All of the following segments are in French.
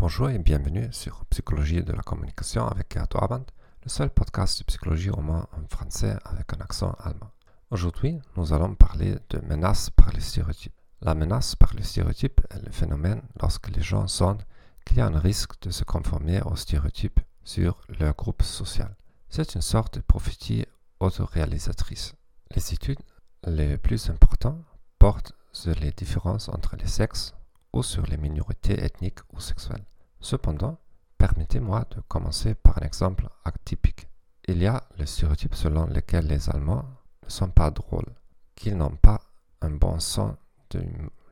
Bonjour et bienvenue sur Psychologie de la communication avec Gerd Abend, le seul podcast de psychologie roman en français avec un accent allemand. Aujourd'hui, nous allons parler de menace par les stéréotypes. La menace par les stéréotypes est le phénomène lorsque les gens sentent qu'il y a un risque de se conformer aux stéréotypes sur leur groupe social. C'est une sorte de prophétie autoréalisatrice. Les études les plus importantes portent sur les différences entre les sexes ou sur les minorités ethniques ou sexuelles. Cependant, permettez-moi de commencer par un exemple atypique. Il y a le stéréotype selon lequel les Allemands ne sont pas drôles, qu'ils n'ont pas un bon sens de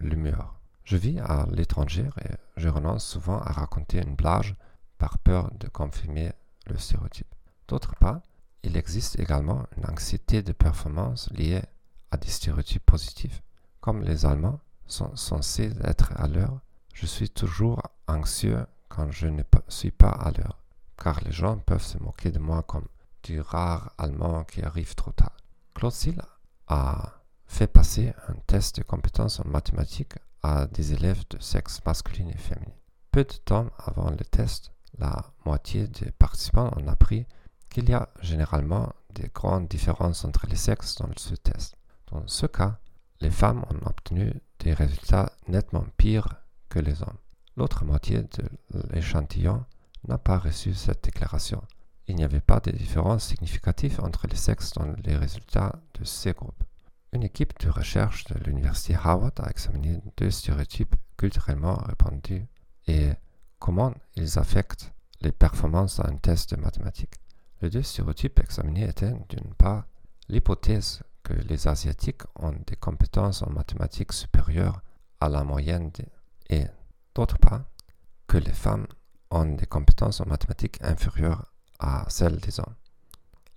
l'humeur. Je vis à l'étranger et je renonce souvent à raconter une blague par peur de confirmer le stéréotype. D'autre part, il existe également une anxiété de performance liée à des stéréotypes positifs. Comme les Allemands sont censés être à l'heure, je suis toujours anxieux quand je ne suis pas à l'heure, car les gens peuvent se moquer de moi comme du rare Allemand qui arrive trop tard. Claude a fait passer un test de compétences en mathématiques à des élèves de sexe masculin et féminin. Peu de temps avant le test, la moitié des participants ont appris qu'il y a généralement des grandes différences entre les sexes dans ce test. Dans ce cas, les femmes ont obtenu des résultats nettement pires que les hommes. L'autre moitié de l'échantillon n'a pas reçu cette déclaration. Il n'y avait pas de différence significative entre les sexes dans les résultats de ces groupes. Une équipe de recherche de l'université Harvard a examiné deux stéréotypes culturellement répandus et comment ils affectent les performances dans un test de mathématiques. Les deux stéréotypes examinés étaient d'une part l'hypothèse que les Asiatiques ont des compétences en mathématiques supérieures à la moyenne et d'autre part que les femmes ont des compétences en mathématiques inférieures à celles des hommes.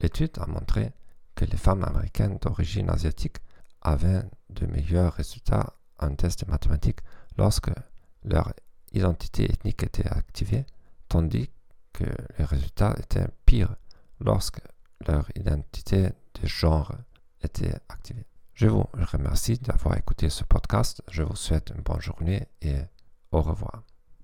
L'étude a montré que les femmes américaines d'origine asiatique avaient de meilleurs résultats en test de mathématiques lorsque leur identité ethnique était activée, tandis que les résultats étaient pires lorsque leur identité de genre était activée. Je vous remercie d'avoir écouté ce podcast. Je vous souhaite une bonne journée et au revoir.